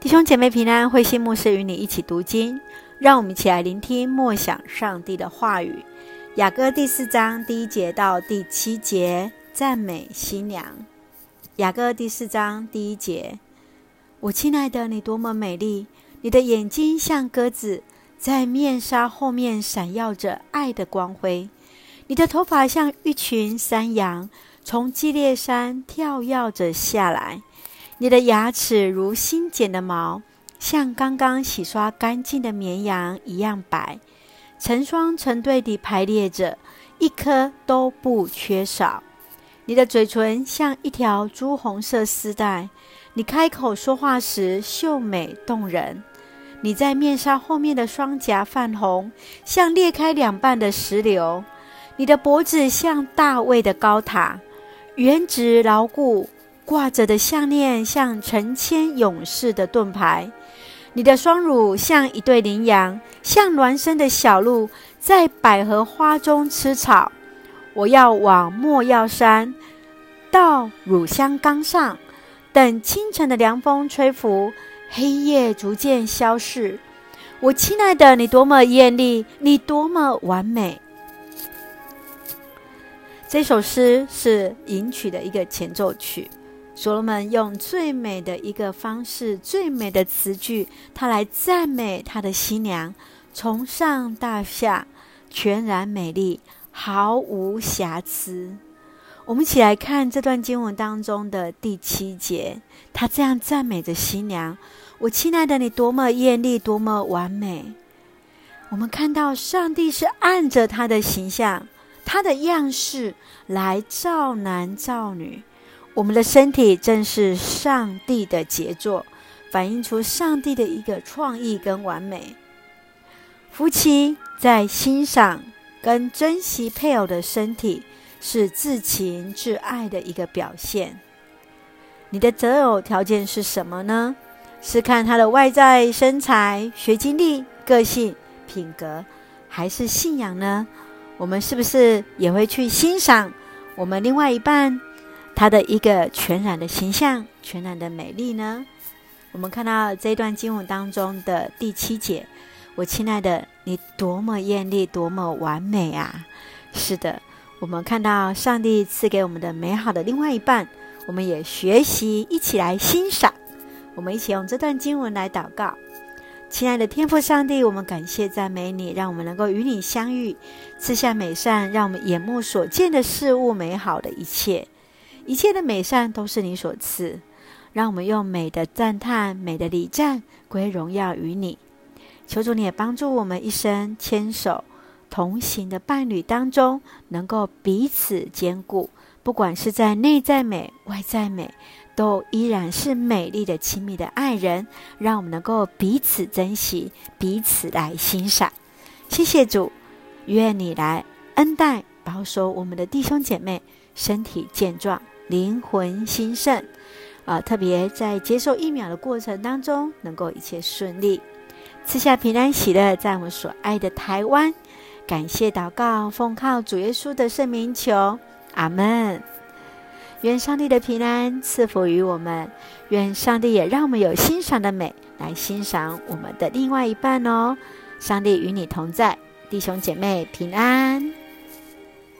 弟兄姐妹平安，慧心牧师与你一起读经，让我们一起来聆听默想上帝的话语。雅歌第四章第一节到第七节，赞美新娘。雅歌第四章第一节：我亲爱的，你多么美丽！你的眼睛像鸽子，在面纱后面闪耀着爱的光辉。你的头发像一群山羊，从基列山跳跃着下来。你的牙齿如新剪的毛，像刚刚洗刷干净的绵羊一样白，成双成对地排列着，一颗都不缺少。你的嘴唇像一条朱红色丝带，你开口说话时秀美动人。你在面纱后面的双颊泛红，像裂开两半的石榴。你的脖子像大卫的高塔，圆直牢固。挂着的项链像成千勇士的盾牌，你的双乳像一对羚羊，像孪生的小鹿在百合花中吃草。我要往莫药山，到乳香冈上，等清晨的凉风吹拂，黑夜逐渐消逝。我亲爱的，你多么艳丽，你多么完美。这首诗是迎曲的一个前奏曲。所罗门用最美的一个方式，最美的词句，他来赞美他的新娘，从上到下全然美丽，毫无瑕疵。我们一起来看这段经文当中的第七节，他这样赞美着新娘：“我亲爱的，你多么艳丽，多么完美。”我们看到上帝是按着他的形象、他的样式来造男造女。我们的身体正是上帝的杰作，反映出上帝的一个创意跟完美。夫妻在欣赏跟珍惜配偶的身体，是至情至爱的一个表现。你的择偶条件是什么呢？是看他的外在、身材、学经历、个性、品格，还是信仰呢？我们是不是也会去欣赏我们另外一半？他的一个全然的形象，全然的美丽呢？我们看到这一段经文当中的第七节，我亲爱的，你多么艳丽，多么完美啊！是的，我们看到上帝赐给我们的美好的另外一半，我们也学习一起来欣赏。我们一起用这段经文来祷告，亲爱的天父上帝，我们感谢赞美你，让我们能够与你相遇，赐下美善，让我们眼目所见的事物美好的一切。一切的美善都是你所赐，让我们用美的赞叹、美的礼赞归荣耀于你。求主你也帮助我们一生牵手同行的伴侣当中，能够彼此坚固，不管是在内在美、外在美，都依然是美丽的、亲密的爱人。让我们能够彼此珍惜，彼此来欣赏。谢谢主，愿你来恩待、保守我们的弟兄姐妹，身体健壮。灵魂兴盛，啊，特别在接受疫苗的过程当中，能够一切顺利，赐下平安喜乐，在我们所爱的台湾。感谢祷告，奉靠主耶稣的圣名求，阿门。愿上帝的平安赐福于我们，愿上帝也让我们有欣赏的美来欣赏我们的另外一半哦。上帝与你同在，弟兄姐妹平安。